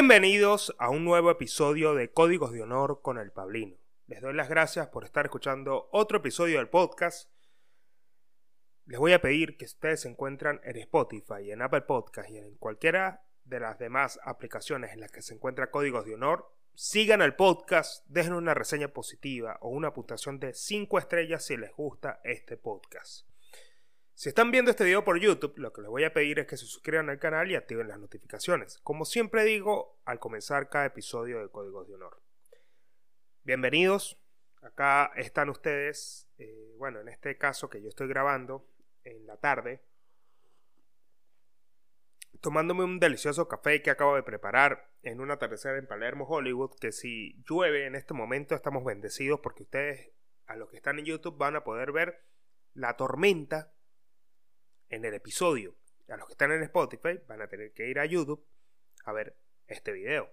Bienvenidos a un nuevo episodio de Códigos de Honor con el Pablino. Les doy las gracias por estar escuchando otro episodio del podcast. Les voy a pedir que ustedes se encuentran en Spotify, en Apple Podcast y en cualquiera de las demás aplicaciones en las que se encuentra Códigos de Honor, sigan al podcast, dejen una reseña positiva o una puntuación de 5 estrellas si les gusta este podcast. Si están viendo este video por YouTube, lo que les voy a pedir es que se suscriban al canal y activen las notificaciones, como siempre digo al comenzar cada episodio de Códigos de Honor. Bienvenidos, acá están ustedes, eh, bueno, en este caso que yo estoy grabando en la tarde, tomándome un delicioso café que acabo de preparar en un atardecer en Palermo, Hollywood, que si llueve en este momento estamos bendecidos porque ustedes, a los que están en YouTube, van a poder ver la tormenta en el episodio. A los que están en Spotify van a tener que ir a YouTube a ver este video.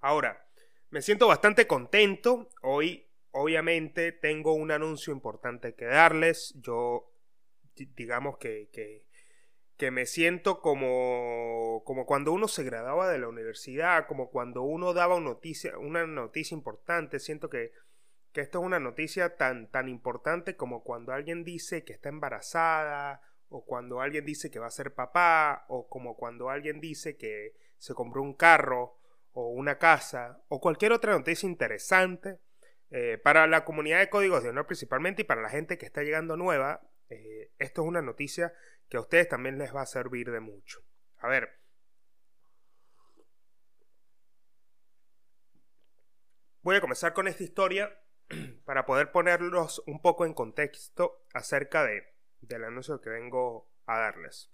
Ahora, me siento bastante contento. Hoy, obviamente, tengo un anuncio importante que darles. Yo, digamos que, que, me siento como, como cuando uno se graduaba de la universidad, como cuando uno daba una noticia, una noticia importante. Siento que, que esto es una noticia tan, tan importante como cuando alguien dice que está embarazada o cuando alguien dice que va a ser papá, o como cuando alguien dice que se compró un carro o una casa, o cualquier otra noticia interesante eh, para la comunidad de códigos de honor principalmente y para la gente que está llegando nueva, eh, esto es una noticia que a ustedes también les va a servir de mucho. A ver. Voy a comenzar con esta historia para poder ponerlos un poco en contexto acerca de del anuncio que vengo a darles.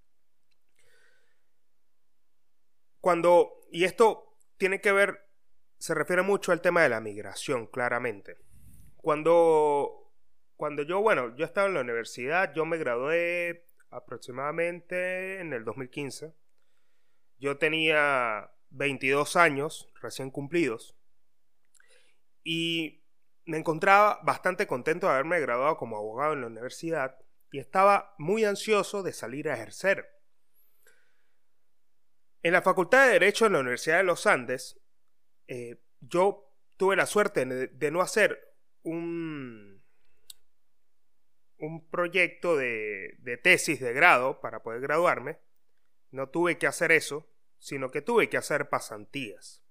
Cuando, y esto tiene que ver, se refiere mucho al tema de la migración, claramente. Cuando, cuando yo, bueno, yo estaba en la universidad, yo me gradué aproximadamente en el 2015. Yo tenía 22 años recién cumplidos y me encontraba bastante contento de haberme graduado como abogado en la universidad y estaba muy ansioso de salir a ejercer. En la Facultad de Derecho en la Universidad de los Andes, eh, yo tuve la suerte de, no hacer un, un proyecto de, de tesis de grado para poder graduarme. No tuve que hacer eso, sino que tuve que hacer pasantías.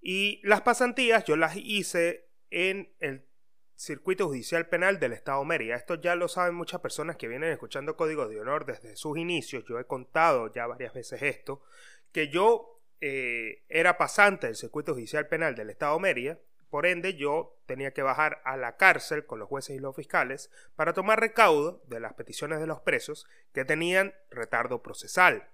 Y las pasantías yo las hice en el Circuito Judicial Penal del Estado Mérida. Esto ya lo saben muchas personas que vienen escuchando Código de Honor desde sus inicios. Yo he contado ya varias veces esto, que yo eh, era pasante del Circuito Judicial Penal del Estado Mérida. Por ende, yo tenía que bajar a la cárcel con los jueces y los fiscales para tomar recaudo de las peticiones de los presos que tenían retardo procesal.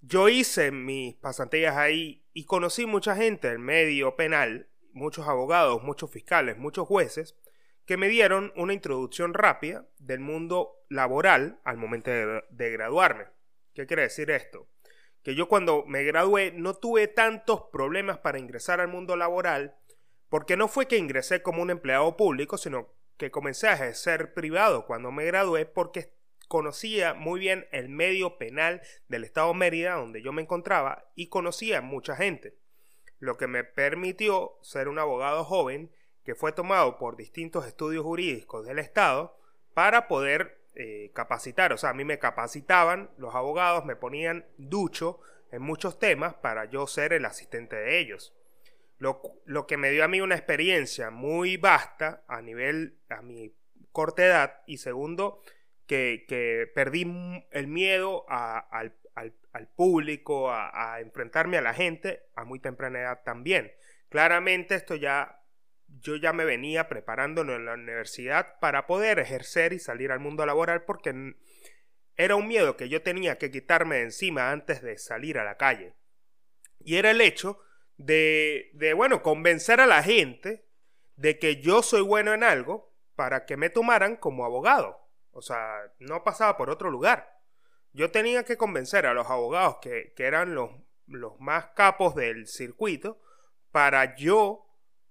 Yo hice mis pasantías ahí y conocí mucha gente del medio penal muchos abogados, muchos fiscales, muchos jueces, que me dieron una introducción rápida del mundo laboral al momento de, graduarme. ¿Qué quiere decir esto? Que yo cuando me gradué no tuve tantos problemas para ingresar al mundo laboral, porque no fue que ingresé como un empleado público, sino que comencé a ejercer privado cuando me gradué porque conocía muy bien el medio penal del estado Mérida donde yo me encontraba y conocía mucha gente lo que me permitió ser un abogado joven que fue tomado por distintos estudios jurídicos del Estado para poder eh, capacitar. O sea, a mí me capacitaban los abogados, me ponían ducho en muchos temas para yo ser el asistente de ellos. Lo, lo que me dio a mí una experiencia muy vasta a nivel, a mi corta edad, y segundo, que, que perdí el miedo a, al, al, público, a, enfrentarme a la gente a muy temprana edad también. Claramente esto ya, yo ya me venía preparando en la universidad para poder ejercer y salir al mundo laboral porque era un miedo que yo tenía que quitarme de encima antes de salir a la calle. Y era el hecho de, de, bueno, convencer a la gente de que yo soy bueno en algo para que me tomaran como abogado. O sea, no pasaba por otro lugar yo tenía que convencer a los abogados que, eran los, los más capos del circuito para yo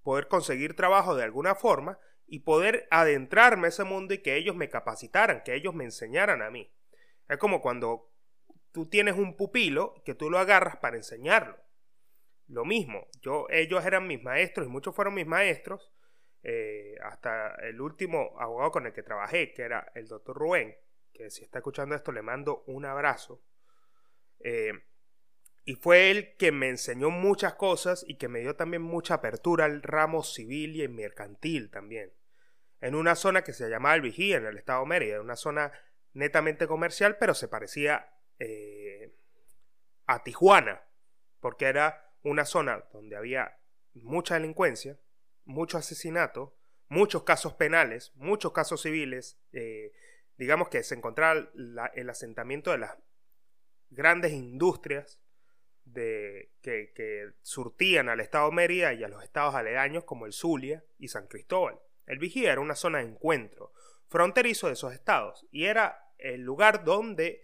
poder conseguir trabajo de alguna forma y poder adentrarme a ese mundo y que ellos me capacitaran, que ellos me enseñaran a mí. Es como cuando tú tienes un pupilo que tú lo agarras para enseñarlo. Lo mismo, yo, ellos eran mis maestros y muchos fueron mis maestros, eh, hasta el último abogado con el que trabajé, que era el doctor Rubén, que si está escuchando esto le mando un abrazo. Eh, y fue él quien me enseñó muchas cosas y que me dio también mucha apertura al ramo civil y mercantil también. En una zona que se llamaba El Vigía, en el estado de Mérida, una zona netamente comercial, pero se parecía eh, a Tijuana, porque era una zona donde había mucha delincuencia, mucho asesinato, muchos casos penales, muchos casos civiles, eh, digamos que se encontraba el asentamiento de las grandes industrias de, que, surtían al estado Mérida y a los estados aledaños como el Zulia y San Cristóbal. El Vigía era una zona de encuentro fronterizo de esos estados y era el lugar donde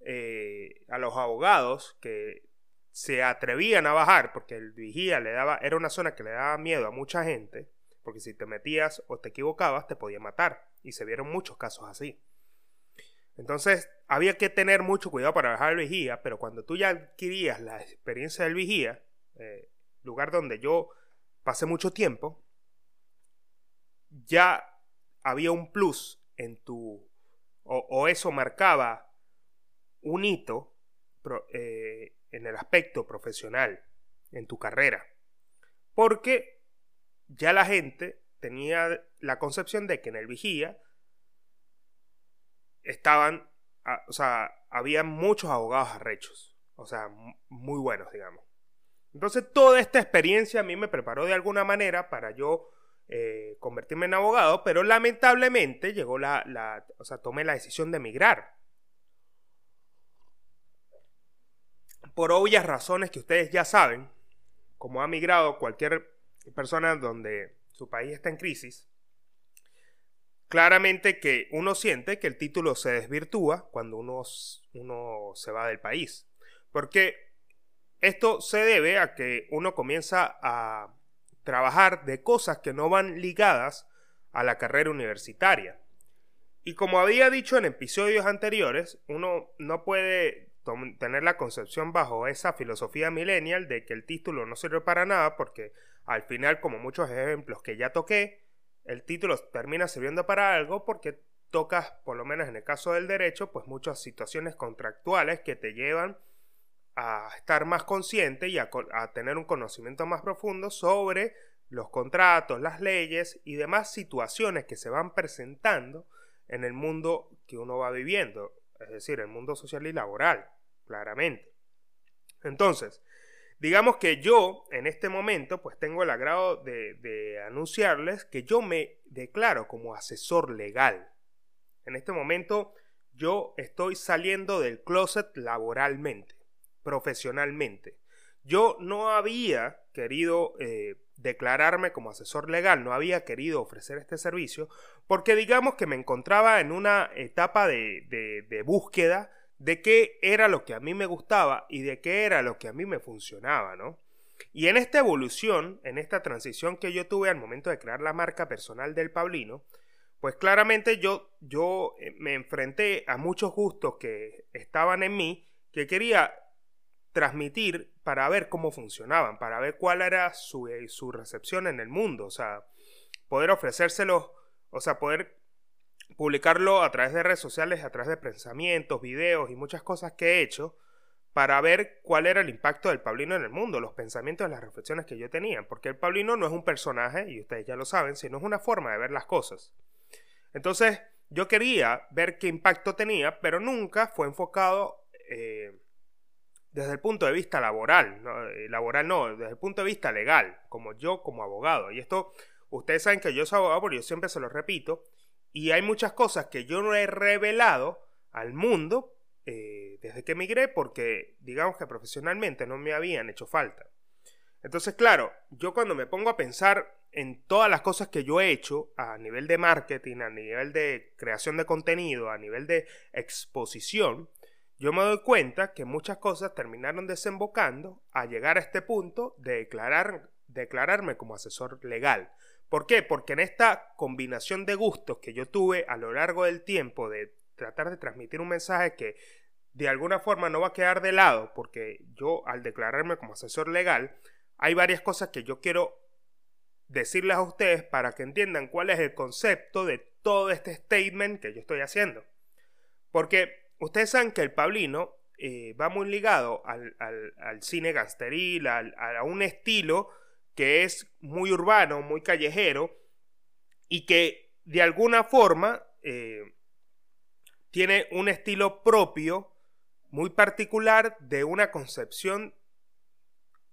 eh, a los abogados que se atrevían a bajar, porque el vigía le daba, era una zona que le daba miedo a mucha gente, porque si te metías o te equivocabas te podía matar, y se vieron muchos casos así. Entonces había que tener mucho cuidado para bajar al vigía, pero cuando tú ya adquirías la experiencia del vigía, eh, lugar donde yo pasé mucho tiempo, ya había un plus en tu, o, eso marcaba un hito eh, en el aspecto profesional, en tu carrera. Porque ya la gente tenía la concepción de que en el vigía estaban, o sea, había muchos abogados arrechos, o sea, muy buenos, digamos. Entonces, toda esta experiencia a mí me preparó de alguna manera para yo eh, convertirme en abogado, pero lamentablemente llegó la, la, o sea, tomé la decisión de emigrar. Por obvias razones que ustedes ya saben, como ha migrado cualquier persona donde su país está en crisis, claramente que uno siente que el título se desvirtúa cuando uno, se va del país. Porque esto se debe a que uno comienza a trabajar de cosas que no van ligadas a la carrera universitaria. Y como había dicho en episodios anteriores, uno no puede tener la concepción bajo esa filosofía millennial de que el título no sirve para nada porque al final, como muchos ejemplos que ya toqué, el título termina sirviendo para algo porque tocas, por lo menos en el caso del derecho, pues muchas situaciones contractuales que te llevan a estar más consciente y a, tener un conocimiento más profundo sobre los contratos, las leyes y demás situaciones que se van presentando en el mundo que uno va viviendo, es decir, el mundo social y laboral, claramente. Entonces, Digamos que yo, en este momento, pues tengo el agrado de, anunciarles que yo me declaro como asesor legal. En este momento, yo estoy saliendo del closet laboralmente, profesionalmente. Yo no había querido eh, declararme como asesor legal, no había querido ofrecer este servicio, porque digamos que me encontraba en una etapa de búsqueda de qué era lo que a mí me gustaba y de qué era lo que a mí me funcionaba, ¿no? Y en esta evolución, en esta transición que yo tuve al momento de crear la marca personal del Pablino, pues claramente yo, yo eh, me enfrenté a muchos gustos que estaban en mí que quería transmitir para ver cómo funcionaban, para ver cuál era su, eh, su recepción en el mundo, o sea, poder ofrecérselos, o sea, poder publicarlo a través de redes sociales, a través de pensamientos, videos y muchas cosas que he hecho para ver cuál era el impacto del Pablino en el mundo, los pensamientos, las reflexiones que yo tenía, porque el Pablino no es un personaje, y ustedes ya lo saben, sino es una forma de ver las cosas. Entonces, yo quería ver qué impacto tenía, pero nunca fue enfocado eh, desde el punto de vista laboral, eh, laboral no, desde el punto de vista legal, como yo como abogado. Y esto, ustedes saben que yo soy abogado, porque yo siempre se lo repito, y hay muchas cosas que yo no he revelado al mundo eh, desde que emigré porque digamos que profesionalmente no me habían hecho falta. Entonces, claro, yo cuando me pongo a pensar en todas las cosas que yo he hecho a nivel de marketing, a nivel de creación de contenido, a nivel de exposición, yo me doy cuenta que muchas cosas terminaron desembocando a llegar a este punto de declarar, declararme como asesor legal. ¿Por qué? Porque en esta combinación de gustos que yo tuve a lo largo del tiempo de tratar de transmitir un mensaje que de alguna forma no va a quedar de lado, porque yo al declararme como asesor legal, hay varias cosas que yo quiero decirles a ustedes para que entiendan cuál es el concepto de todo este statement que yo estoy haciendo. Porque ustedes saben que el Pablino eh, va muy ligado al, cine gangsteril, a un estilo que es muy urbano, muy callejero, y que de alguna forma eh, tiene un estilo propio, muy particular, de una concepción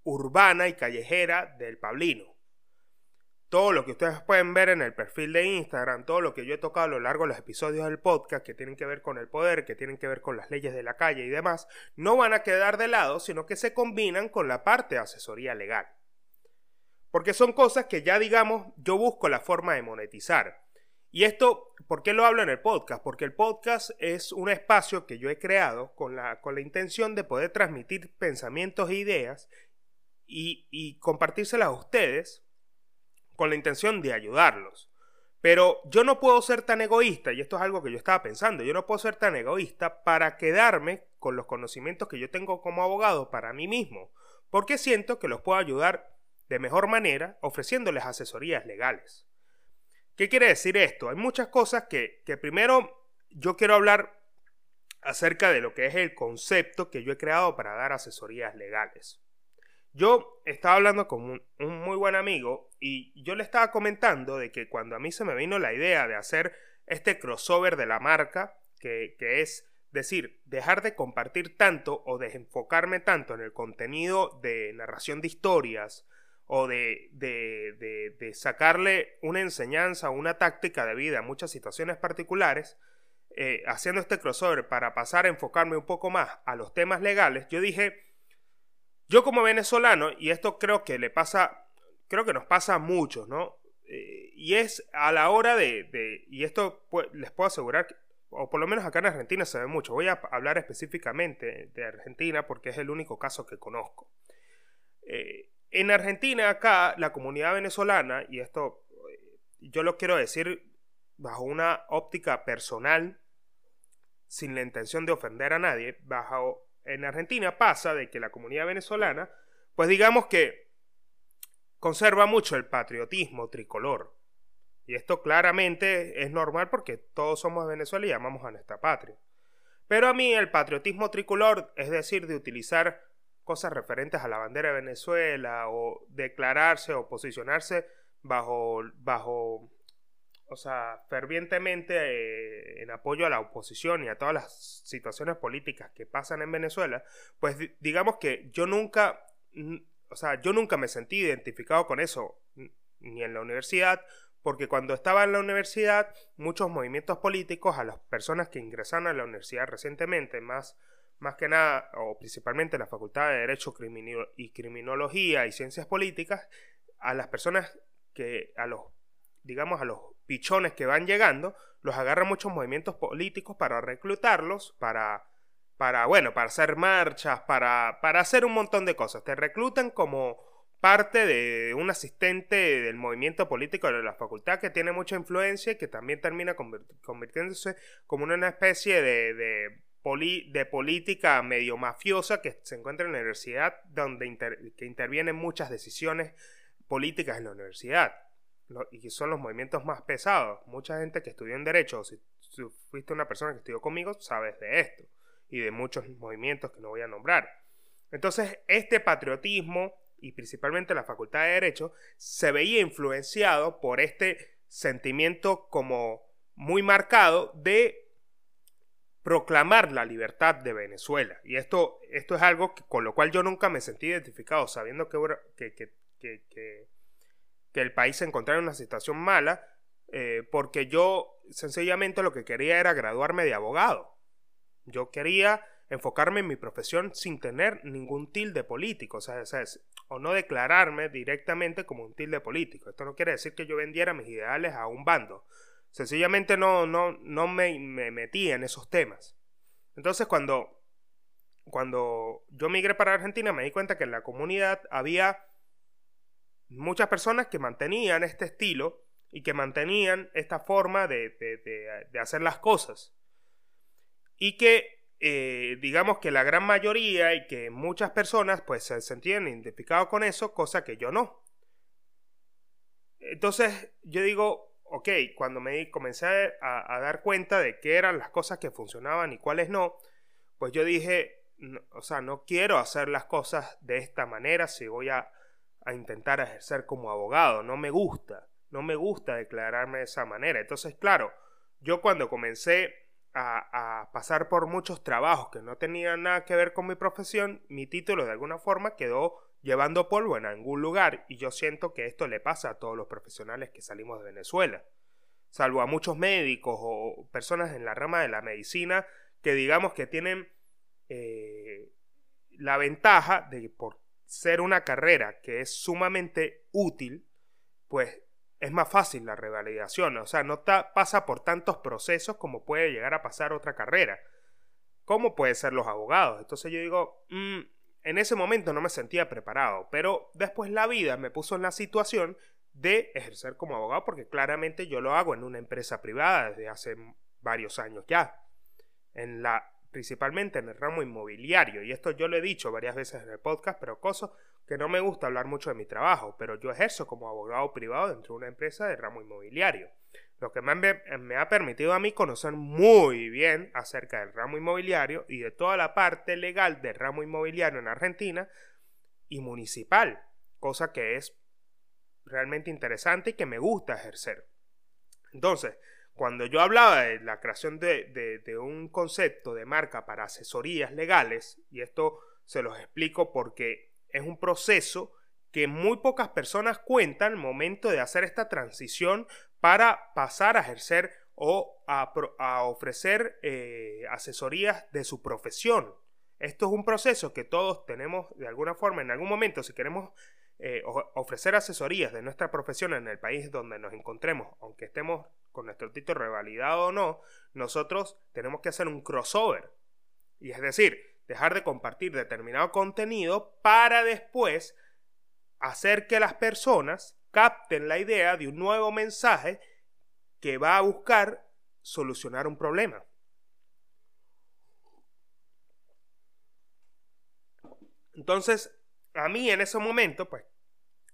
urbana y callejera del Pablino todo lo que ustedes pueden ver en el perfil de Instagram, todo lo que yo he tocado a lo largo de los episodios del podcast que tienen que ver con el poder, que tienen que ver con las leyes de la calle y demás, no van a quedar de lado, sino que se combinan con la parte de asesoría legal. Porque son cosas que ya digamos, yo busco la forma de monetizar. Y esto, ¿por qué lo hablo en el podcast? Porque el podcast es un espacio que yo he creado con la, con la intención de poder transmitir pensamientos e ideas y, y compartírselas a ustedes con la intención de ayudarlos. Pero yo no puedo ser tan egoísta, y esto es algo que yo estaba pensando, yo no puedo ser tan egoísta para quedarme con los conocimientos que yo tengo como abogado para mí mismo, porque siento que los puedo ayudar de mejor manera ofreciéndoles asesorías legales. ¿Qué quiere decir esto? Hay muchas cosas que, que primero yo quiero hablar acerca de lo que es el concepto que yo he creado para dar asesorías legales. Yo estaba hablando con un, muy buen amigo y yo le estaba comentando de que cuando a mí se me vino la idea de hacer este crossover de la marca, que, es decir, dejar de compartir tanto o de enfocarme tanto en el contenido de narración de historias o de, de, de, sacarle una enseñanza o una táctica de vida a muchas situaciones particulares, eh, haciendo este crossover para pasar a enfocarme un poco más a los temas legales, yo dije, yo como venezolano, y esto creo que le pasa, creo que nos pasa a muchos, ¿no? Eh, y es a la hora de, y esto les puedo asegurar, o por lo menos acá en Argentina se ve mucho, voy a hablar específicamente de Argentina porque es el único caso que conozco. Eh, en Argentina, acá, la comunidad venezolana, y esto eh, yo lo quiero decir bajo una óptica personal, sin la intención de ofender a nadie, bajo en Argentina pasa de que la comunidad venezolana, pues digamos que conserva mucho el patriotismo tricolor. Y esto claramente es normal porque todos somos de Venezuela y amamos a nuestra patria. Pero a mí el patriotismo tricolor, es decir, de utilizar cosas referentes a la bandera de Venezuela o declararse o posicionarse bajo, bajo o sea, fervientemente eh, en apoyo a la oposición y a todas las situaciones políticas que pasan en Venezuela, pues digamos que yo nunca, o sea, yo nunca me sentí identificado con eso, ni en la universidad, porque cuando estaba en la universidad, muchos movimientos políticos, a las personas que ingresaron a la universidad recientemente, más, más que nada, o principalmente la Facultad de Derecho y Criminología y Ciencias Políticas, a las personas que, a los, digamos, a los pichones que van llegando, los agarran muchos movimientos políticos para reclutarlos, para, para bueno, para hacer marchas, para, para hacer un montón de cosas. Te reclutan como parte de un asistente del movimiento político de la facultad que tiene mucha influencia y que también termina convirtiéndose como una especie de, de, de política medio mafiosa que se encuentra en la universidad donde que intervienen muchas decisiones políticas en la universidad y son los movimientos más pesados. Mucha gente que estudió en Derecho, o si, fuiste una persona que estudió conmigo, sabes de esto y de muchos movimientos que no voy a nombrar. Entonces, este patriotismo y principalmente la Facultad de Derecho se veía influenciado por este sentimiento como muy marcado de proclamar la libertad de Venezuela. Y esto, esto es algo con lo cual yo nunca me sentí identificado, sabiendo que, que, que que el país se encontrara en una situación mala, eh, porque yo sencillamente lo que quería era graduarme de abogado. Yo quería enfocarme en mi profesión sin tener ningún tilde político, o sea, o no declararme directamente como un tilde político. Esto no quiere decir que yo vendiera mis ideales a un bando. Sencillamente no, no, no me, me metía en esos temas. Entonces cuando, cuando yo migré para Argentina me di cuenta que en la comunidad había muchas personas que mantenían este estilo y que mantenían esta forma de, hacer las cosas. Y que eh, digamos que la gran mayoría y que muchas personas pues se sentían identificados con eso, cosa que yo no. Entonces yo digo, ok, cuando me comencé a, dar cuenta de qué eran las cosas que funcionaban y cuáles no, pues yo dije, o sea, no quiero hacer las cosas de esta manera si voy a, a intentar ejercer como abogado, no me gusta, no me gusta declararme de esa manera. Entonces, claro, yo cuando comencé a, pasar por muchos trabajos que no tenían nada que ver con mi profesión, mi título de alguna forma quedó llevando polvo en algún lugar y yo siento que esto le pasa a todos los profesionales que salimos de Venezuela, salvo a muchos médicos o personas en la rama de la medicina que digamos que tienen eh, la ventaja de por ser una carrera que es sumamente útil, pues es más fácil la revalidación, o sea, no pasa por tantos procesos como puede llegar a pasar otra carrera, como puede ser los abogados. Entonces yo digo, mm, en ese momento no me sentía preparado, pero después la vida me puso en la situación de ejercer como abogado porque claramente yo lo hago en una empresa privada desde hace varios años ya, en la principalmente en el ramo inmobiliario. Y esto yo lo he dicho varias veces en el podcast, pero coso que no me gusta hablar mucho de mi trabajo, pero yo ejerzo como abogado privado dentro de una empresa de ramo inmobiliario, lo que me, ha permitido a mí conocer muy bien acerca del ramo inmobiliario y de toda la parte legal del ramo inmobiliario en Argentina y municipal, cosa que es realmente interesante y que me gusta ejercer. Entonces, cuando yo hablaba de la creación de, de un concepto de marca para asesorías legales, y esto se los explico porque es un proceso que muy pocas personas cuentan al momento de hacer esta transición para pasar a ejercer o a, ofrecer eh, asesorías de su profesión. Esto es un proceso que todos tenemos de alguna forma en algún momento, si queremos eh, ofrecer asesorías de nuestra profesión en el país donde nos encontremos, aunque estemos con nuestro título revalidado o no, nosotros tenemos que hacer un crossover. Y es decir, dejar de compartir determinado contenido para después hacer que las personas capten la idea de un nuevo mensaje que va a buscar solucionar un problema. Entonces, a mí en ese momento, pues,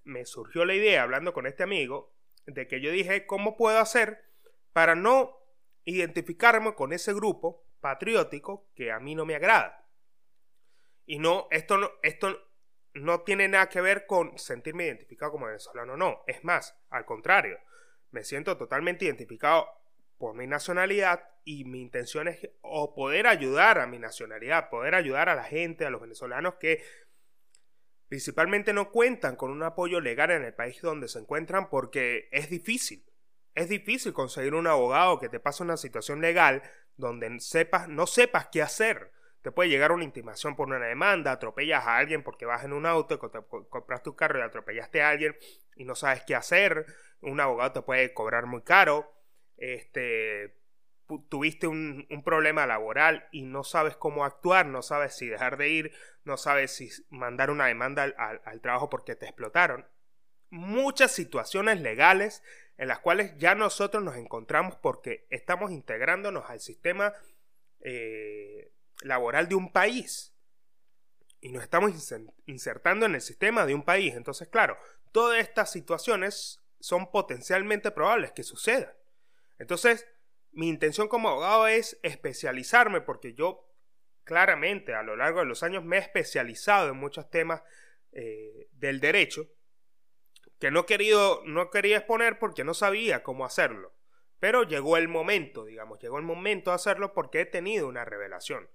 me surgió la idea, hablando con este amigo, de que yo dije, ¿cómo puedo hacer para no identificarme con ese grupo patriótico que a mí no me agrada? Y no, esto no, esto no tiene nada que ver con sentirme identificado como venezolano, no. Es más, al contrario, me siento totalmente identificado por mi nacionalidad y mi intención es o poder ayudar a mi nacionalidad, poder ayudar a la gente, a los venezolanos que principalmente no cuentan con un apoyo legal en el país donde se encuentran porque es difícil. Es difícil conseguir un abogado que te pase una situación legal donde sepas, no sepas qué hacer te puede llegar una intimación por una demanda, atropellas a alguien porque vas en un auto, compras tu carro y atropellaste a alguien y no sabes qué hacer, un abogado te puede cobrar muy caro, este, tuviste un, problema laboral y no sabes cómo actuar, no sabes si dejar de ir, no sabes si mandar una demanda al trabajo porque te explotaron. Muchas situaciones legales en las cuales ya nosotros nos encontramos porque estamos integrándonos al sistema eh, laboral de un país. Y nos estamos insertando en el sistema de un país. Entonces, claro, todas estas situaciones son potencialmente probables que sucedan. Entonces, mi intención como abogado es especializarme porque yo claramente a lo largo de los años me he especializado en muchos temas eh, del derecho que no, querido, no quería exponer porque no sabía cómo hacerlo. Pero llegó el momento, digamos, llegó el momento de hacerlo porque he tenido una revelación.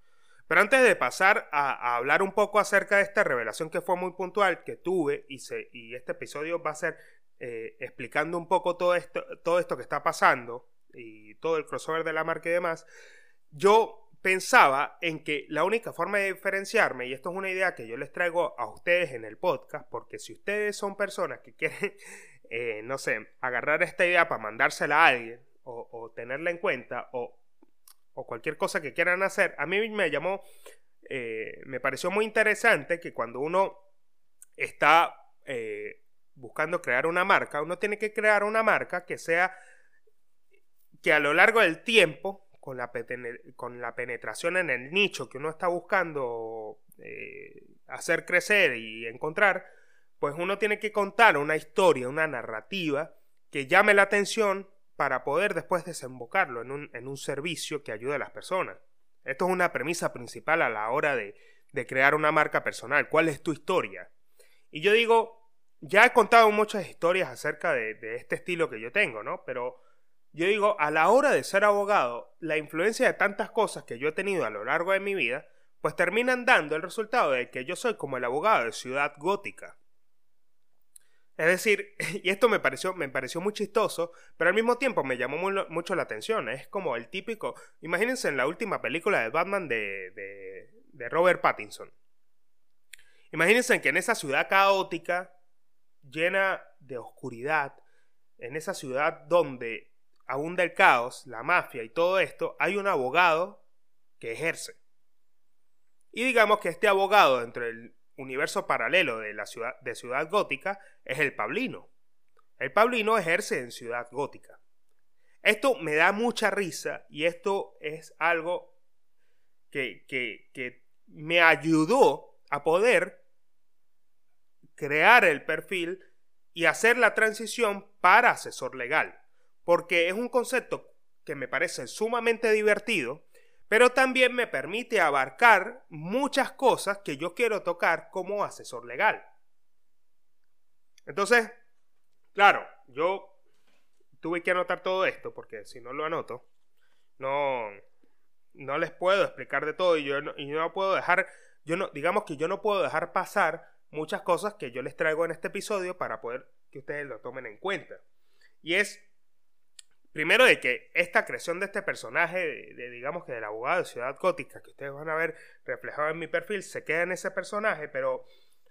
Pero antes de pasar a, hablar un poco acerca de esta revelación que fue muy puntual, que tuve, y, este episodio va a ser eh, explicando un poco todo esto, todo esto que está pasando y todo el crossover de la marca y demás, yo pensaba en que la única forma de diferenciarme, y esto es una idea que yo les traigo a ustedes en el podcast, porque si ustedes son personas que quieren, eh, no sé, agarrar esta idea para mandársela a alguien, o, o tenerla en cuenta, o o cualquier cosa que quieran hacer, a mí me llamó, eh, me pareció muy interesante que cuando uno está eh, buscando crear una marca, uno tiene que crear una marca que sea, que a lo largo del tiempo con la, con la penetración en el nicho que uno está buscando eh, hacer crecer y encontrar, pues uno tiene que contar una historia, una narrativa que llame la atención para poder después desembocarlo en un, en un servicio que ayude a las personas. Esto es una premisa principal a la hora de, de crear una marca personal. ¿Cuál es tu historia? Y yo digo, ya he contado muchas historias acerca de, de, este estilo que yo tengo, ¿no? Pero yo digo, a la hora de ser abogado, la influencia de tantas cosas que yo he tenido a lo largo de mi vida, pues terminan dando el resultado de que yo soy como el abogado de Ciudad Gótica. Es decir, y esto me pareció, me pareció muy chistoso, pero al mismo tiempo me llamó mucho la atención. Es como el típico. Imagínense en la última película de Batman de, de, de Robert Pattinson. Imagínense que en esa ciudad caótica, llena de oscuridad, en esa ciudad donde abunda el caos, la mafia y todo esto, hay un abogado que ejerce. Y digamos que este abogado entre el universo paralelo de la ciudad de Ciudad Gótica es el Pablino. El Pablino ejerce en Ciudad Gótica. Esto me da mucha risa y esto es algo que, que, que me ayudó a poder crear el perfil y hacer la transición para asesor legal. Porque es un concepto que me parece sumamente divertido pero también me permite abarcar muchas cosas que yo quiero tocar como asesor legal. Entonces, claro, yo tuve que anotar todo esto porque si no lo anoto, no, no les puedo explicar de todo y yo no, y no puedo dejar, yo no, digamos que yo no puedo dejar pasar muchas cosas que yo les traigo en este episodio para poder que ustedes lo tomen en cuenta. Y es Primero de que esta creación de este personaje, de, digamos que del abogado de Ciudad Gótica, que ustedes van a ver reflejado en mi perfil, se queda en ese personaje, pero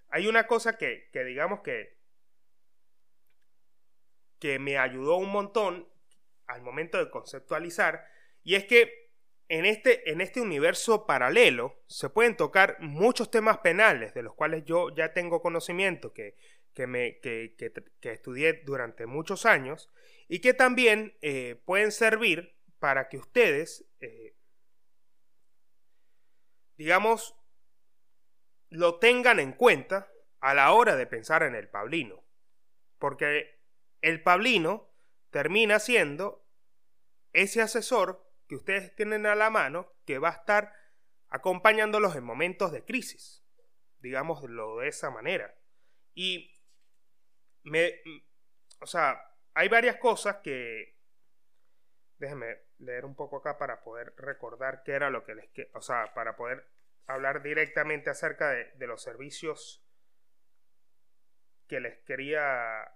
hay una cosa que, que digamos que, que me ayudó un montón al momento de conceptualizar, y es que en este, en este universo paralelo se pueden tocar muchos temas penales, de los cuales yo ya tengo conocimiento, que, que, me, que, que estudié durante muchos años, y que también eh, pueden servir para que ustedes, eh, digamos, lo tengan en cuenta a la hora de pensar en el Pablino. Porque el Pablino termina siendo ese asesor que ustedes tienen a la mano que va a estar acompañándolos en momentos de crisis, digámoslo de esa manera. Y me, o sea, hay varias cosas que... Déjenme leer un poco acá para poder recordar qué era lo que les... O sea, para poder hablar directamente acerca de, los servicios que les quería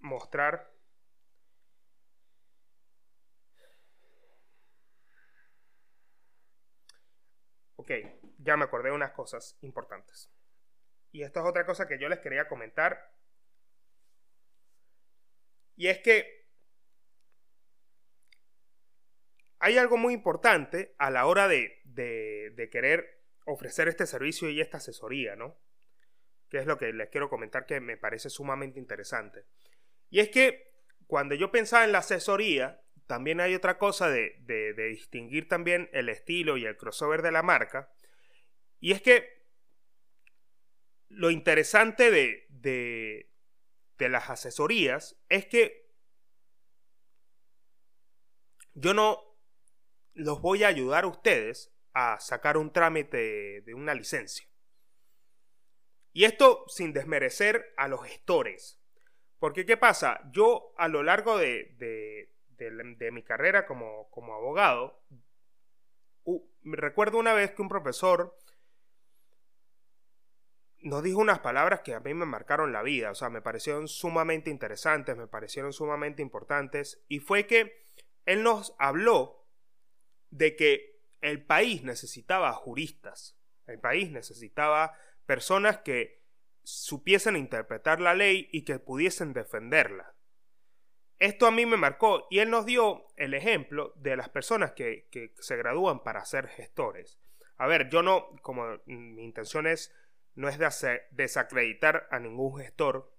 mostrar. Ok, ya me acordé de unas cosas importantes. Y esto es otra cosa que yo les quería comentar y es que hay algo muy importante a la hora de, querer ofrecer este servicio y esta asesoría, ¿no? Que es lo que les quiero comentar que me parece sumamente interesante. Y es que cuando yo pensaba en la asesoría, también hay otra cosa de, distinguir también el estilo y el crossover de la marca. Y es que lo interesante de las asesorías es que yo no los voy a ayudar a ustedes a sacar un trámite de una licencia. Y esto sin desmerecer a los gestores. Porque ¿qué pasa? Yo a lo largo de, de, mi carrera como, como abogado, recuerdo una vez que un profesor nos dijo unas palabras que a mí me marcaron la vida, o sea, me parecieron sumamente interesantes, me parecieron sumamente importantes, y fue que él nos habló de que el país necesitaba juristas, el país necesitaba personas que supiesen interpretar la ley y que pudiesen defenderla. Esto a mí me marcó y él nos dio el ejemplo de las personas que, que se gradúan para ser gestores. A ver, yo no, como mi intención es no es desacreditar a ningún gestor,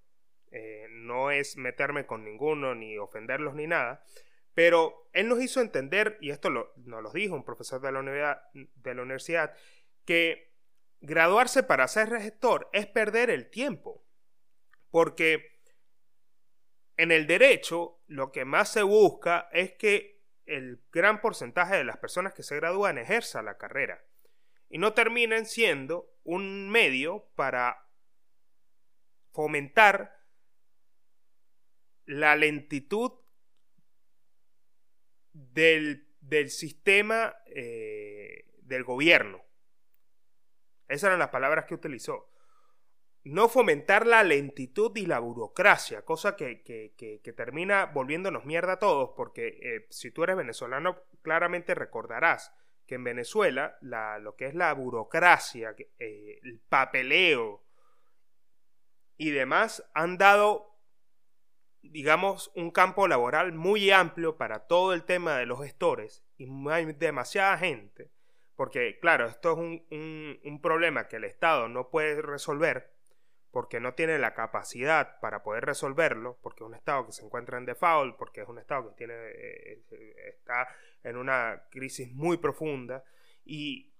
eh, no es meterme con ninguno ni ofenderlos ni nada, Pero él nos hizo entender, y esto lo, nos lo dijo un profesor de la, de la universidad, que graduarse para ser gestor es perder el tiempo. Porque en el derecho lo que más se busca es que el gran porcentaje de las personas que se gradúan ejerza la carrera y no terminen siendo un medio para fomentar la lentitud del, sistema eh, del gobierno. Esas eran las palabras que utilizó. No fomentar la lentitud y la burocracia, cosa que, termina volviéndonos mierda a todos, porque eh, si tú eres venezolano, claramente recordarás que en Venezuela lo que es la burocracia, eh, el papeleo y demás han dado, digamos, un campo laboral muy amplio para todo el tema de los gestores y hay demasiada gente, porque claro, esto es un, un problema que el Estado no puede resolver porque no tiene la capacidad para poder resolverlo, porque es un Estado que se encuentra en default, porque es un Estado que tiene, eh, está en una crisis muy profunda y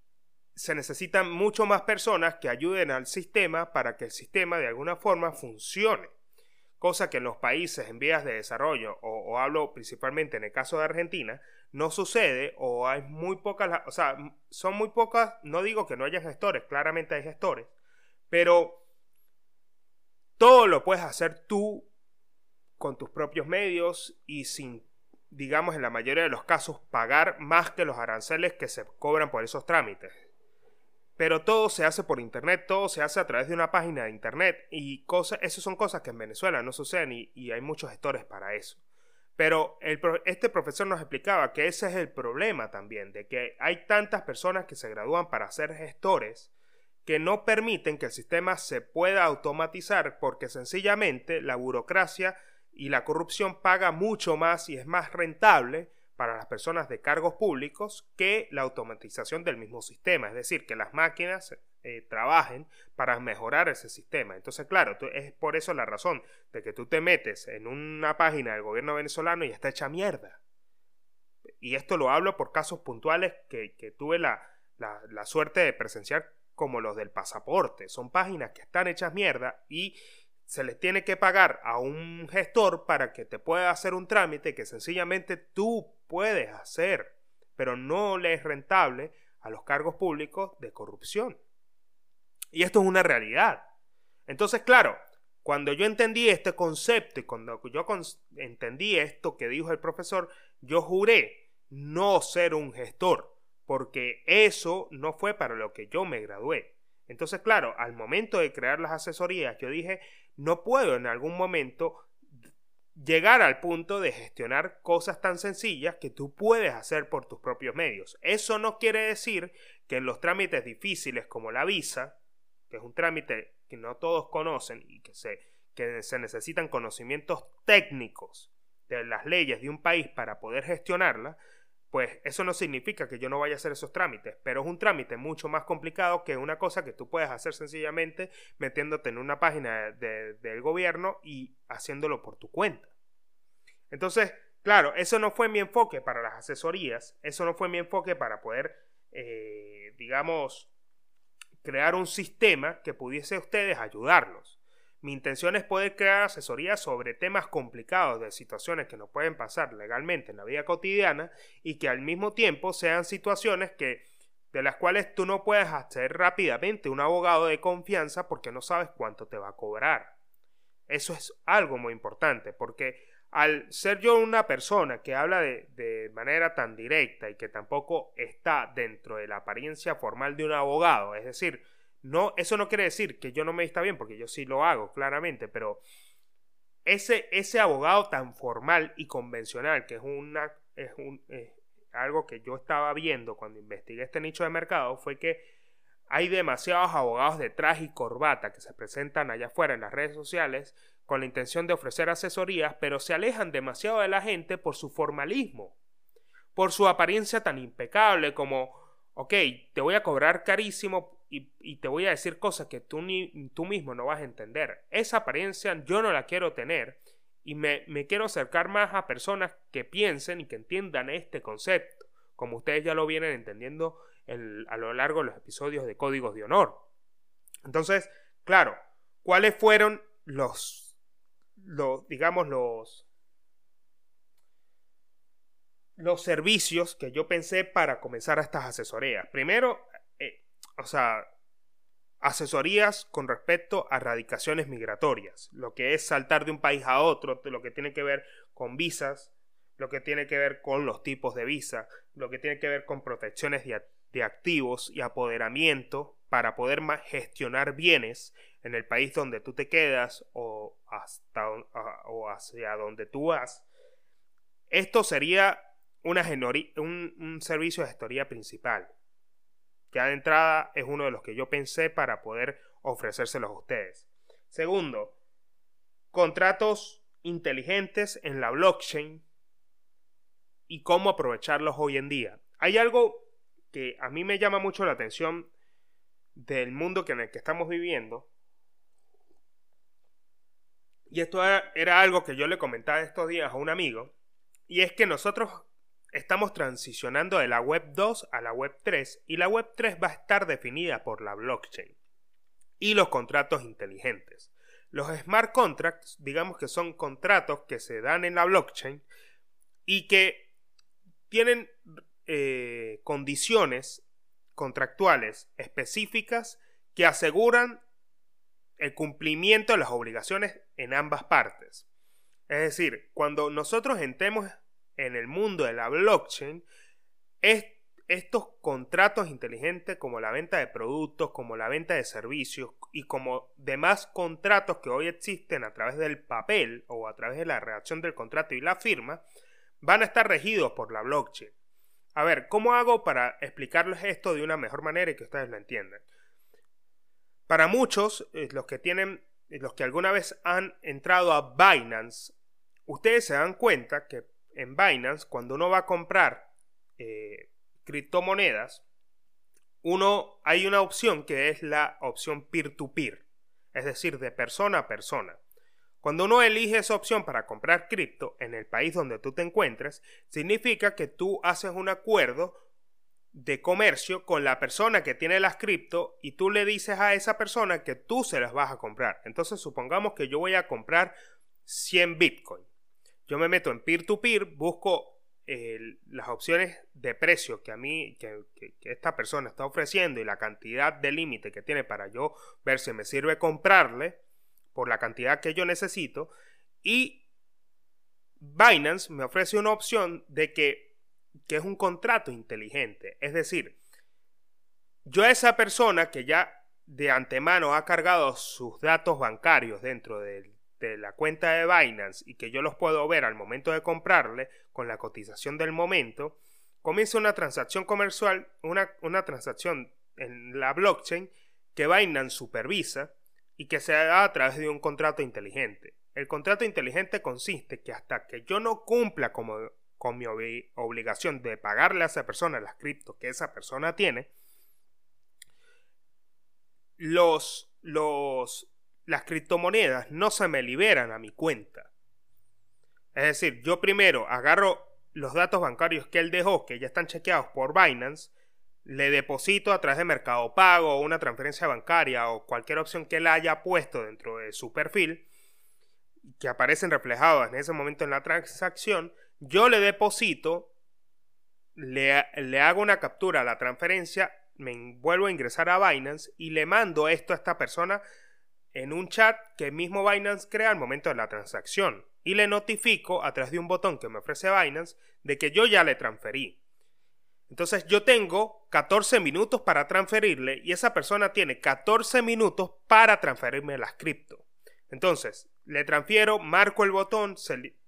se necesitan mucho más personas que ayuden al sistema para que el sistema de alguna forma funcione. Cosa que en los países en vías de desarrollo, o, hablo principalmente en el caso de Argentina, no sucede o hay muy pocas, o sea, son muy pocas, no digo que no haya gestores, claramente hay gestores, pero todo lo puedes hacer tú con tus propios medios y sin, digamos, en la mayoría de los casos, pagar más que los aranceles que se cobran por esos trámites. Pero todo se hace por internet, todo se hace a través de una página de internet y cosas, eso son cosas que en Venezuela no suceden y, hay muchos gestores para eso. Pero este profesor nos explicaba que ese es el problema también, de que hay tantas personas que se gradúan para ser gestores que no permiten que el sistema se pueda automatizar porque sencillamente la burocracia y la corrupción paga mucho más y es más rentable para las personas de cargos públicos que la automatización del mismo sistema, es decir, que las máquinas eh, trabajen para mejorar ese sistema. Entonces, claro, es por eso la razón de que tú te metes en una página del gobierno venezolano y está hecha mierda. Y esto lo hablo por casos puntuales que, tuve la suerte de presenciar como los del pasaporte. Son páginas que están hechas mierda y se les tiene que pagar a un gestor para que te pueda hacer un trámite que sencillamente tú puedes hacer, pero no le es rentable a los cargos públicos de corrupción. Y esto es una realidad. Entonces, claro, cuando yo entendí este concepto y cuando yo entendí esto que dijo el profesor, yo juré no ser un gestor porque eso no fue para lo que yo me gradué. Entonces, claro, al momento de crear las asesorías, yo dije, no puedo en algún momento llegar al punto de gestionar cosas tan sencillas que tú puedes hacer por tus propios medios. Eso no quiere decir que en los trámites difíciles como la visa, que es un trámite que no todos conocen y que se, que se necesitan conocimientos técnicos de las leyes de un país para poder gestionarla, pues eso no significa que yo no vaya a hacer esos trámites, pero es un trámite mucho más complicado que una cosa que tú puedes hacer sencillamente metiéndote en una página del gobierno y haciéndolo por tu cuenta. Entonces, claro, eso no fue mi enfoque para las asesorías, eso no fue mi enfoque para poder, eh, digamos, crear un sistema que pudiese ustedes ayudarlos. Mi intención es poder crear asesorías sobre temas complicados de situaciones que nos pueden pasar legalmente en la vida cotidiana y que al mismo tiempo sean situaciones que de las cuales tú no puedes hacer rápidamente un abogado de confianza porque no sabes cuánto te va a cobrar. Eso es algo muy importante porque al ser yo una persona que habla de, manera tan directa y que tampoco está dentro de la apariencia formal de un abogado, es decir, no, eso no quiere decir que yo no me está bien, porque yo sí lo hago, claramente, pero ese, ese abogado tan formal y convencional, que es, una, es un, algo que yo estaba viendo cuando investigué este nicho de mercado, fue que hay demasiados abogados de traje y corbata que se presentan allá afuera en las redes sociales con la intención de ofrecer asesorías, pero se alejan demasiado de la gente por su formalismo, por su apariencia tan impecable como, ok, te voy a cobrar carísimo y, te voy a decir cosas que tú, ni, tú mismo no vas a entender. Esa apariencia yo no la quiero tener Y me, quiero acercar más a personas que piensen y que entiendan este concepto, como ustedes ya lo vienen entendiendo a lo largo de los episodios de Códigos de Honor. Entonces, claro, ¿cuáles fueron los, los digamos, los, los servicios que yo pensé para comenzar estas asesorías? Primero, o sea, asesorías con respecto a radicaciones migratorias, lo que es saltar de un país a otro, lo que tiene que ver con visas, lo que tiene que ver con los tipos de visa, lo que tiene que ver con protecciones de, activos y apoderamiento para poder gestionar bienes en el país donde tú te quedas o, hasta, o hacia donde tú vas. Esto sería una un, un servicio de gestoría principal. Ya de entrada es uno de los que yo pensé para poder ofrecérselos a ustedes. Segundo, contratos inteligentes en la blockchain y cómo aprovecharlos hoy en día. Hay algo que a mí me llama mucho la atención del mundo en el que estamos viviendo. Y esto era algo que yo le comentaba estos días a un amigo. Y es que nosotros estamos transicionando de la web 2 a la web 3 y la web 3 va a estar definida por la blockchain y los contratos inteligentes. Los smart contracts, digamos que son contratos que se dan en la blockchain y que tienen eh, condiciones contractuales específicas que aseguran el cumplimiento de las obligaciones en ambas partes. Es decir, cuando nosotros entremos en el mundo de la blockchain, es estos contratos inteligentes como la venta de productos, como la venta de servicios y como demás contratos que hoy existen a través del papel o a través de la redacción del contrato y la firma, van a estar regidos por la blockchain. A ver, ¿cómo hago para explicarles esto de una mejor manera y que ustedes lo entiendan? Para muchos, eh, los que tienen, los que alguna vez han entrado a Binance, ustedes se dan cuenta que en Binance, cuando uno va a comprar eh, criptomonedas, uno, hay una opción que es la opción peer-to-peer, es decir, de persona a persona. Cuando uno elige esa opción para comprar cripto en el país donde tú te encuentres, significa que tú haces un acuerdo de comercio con la persona que tiene las cripto y tú le dices a esa persona que tú se las vas a comprar. Entonces supongamos que yo voy a comprar 100 Bitcoin. Yo me meto en peer-to-peer, busco las opciones de precio que a mí, que, esta persona está ofreciendo y la cantidad de límite que tiene para yo ver si me sirve comprarle por la cantidad que yo necesito. Y Binance me ofrece una opción de que, que es un contrato inteligente. Es decir, yo a esa persona que ya de antemano ha cargado sus datos bancarios dentro del de la cuenta de Binance y que yo los puedo ver al momento de comprarle con la cotización del momento, comienza una transacción comercial, una, una transacción en la blockchain que Binance supervisa y que se da a través de un contrato inteligente. El contrato inteligente consiste que hasta que yo no cumpla con mi obligación de pagarle a esa persona las criptos que esa persona tiene, los, los las criptomonedas no se me liberan a mi cuenta. Es decir, yo primero agarro los datos bancarios que él dejó, que ya están chequeados por Binance, le deposito a través de Mercado Pago o una transferencia bancaria o cualquier opción que él haya puesto dentro de su perfil, que aparecen reflejados en ese momento en la transacción, yo le deposito, le, le hago una captura a la transferencia, me vuelvo a ingresar a Binance y le mando esto a esta persona en un chat que mismo Binance crea al momento de la transacción y le notifico a través de un botón que me ofrece Binance de que yo ya le transferí. Entonces yo tengo 14 minutos para transferirle y esa persona tiene 14 minutos para transferirme las cripto. Entonces, le transfiero, marco el botón,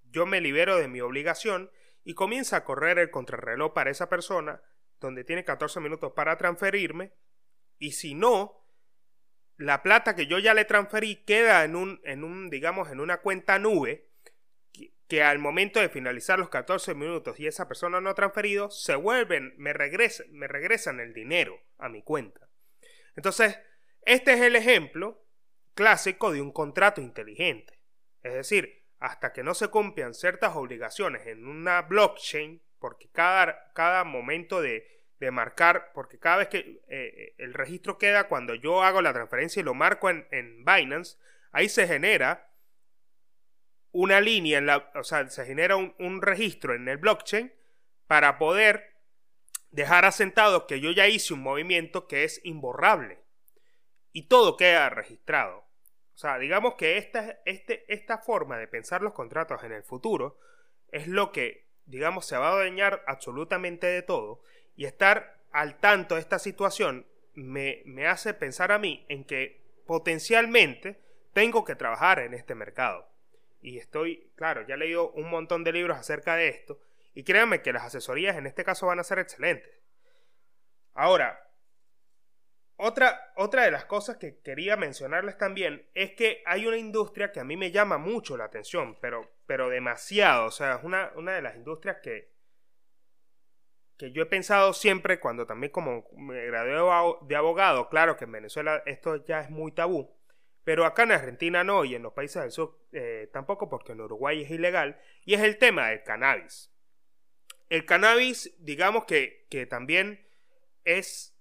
yo me libero de mi obligación y comienza a correr el contrarreloj para esa persona donde tiene 14 minutos para transferirme y si no, la plata que yo ya le transferí queda en un, en un digamos, en una cuenta nube que, al momento de finalizar los 14 minutos y esa persona no ha transferido, se vuelven, me, me regresan el dinero a mi cuenta. Entonces, este es el ejemplo clásico de un contrato inteligente. Es decir, hasta que no se cumplan ciertas obligaciones en una blockchain, porque cada, cada momento de, marcar, porque cada vez que eh, el registro queda cuando yo hago la transferencia y lo marco en, en Binance, ahí se genera una línea, en la, o sea, se genera un, un registro en el blockchain para poder dejar asentado que yo ya hice un movimiento que es imborrable y todo queda registrado. O sea, digamos que esta, este, esta forma de pensar los contratos en el futuro es lo que, digamos, se va a dañar absolutamente de todo y estar al tanto de esta situación me, me hace pensar a mí en que potencialmente tengo que trabajar en este mercado. Y estoy, claro, ya he leído un montón de libros acerca de esto y créanme que las asesorías en este caso van a ser excelentes. Ahora, otra, otra de las cosas que quería mencionarles también es que hay una industria que a mí me llama mucho la atención, pero, pero demasiado. O sea, es una, una de las industrias que, que yo he pensado siempre cuando también como me gradué de abogado, claro que en Venezuela esto ya es muy tabú, pero acá en Argentina no y en los países del sur eh, tampoco porque en Uruguay es ilegal, y es el tema del cannabis. El cannabis, digamos que, que también es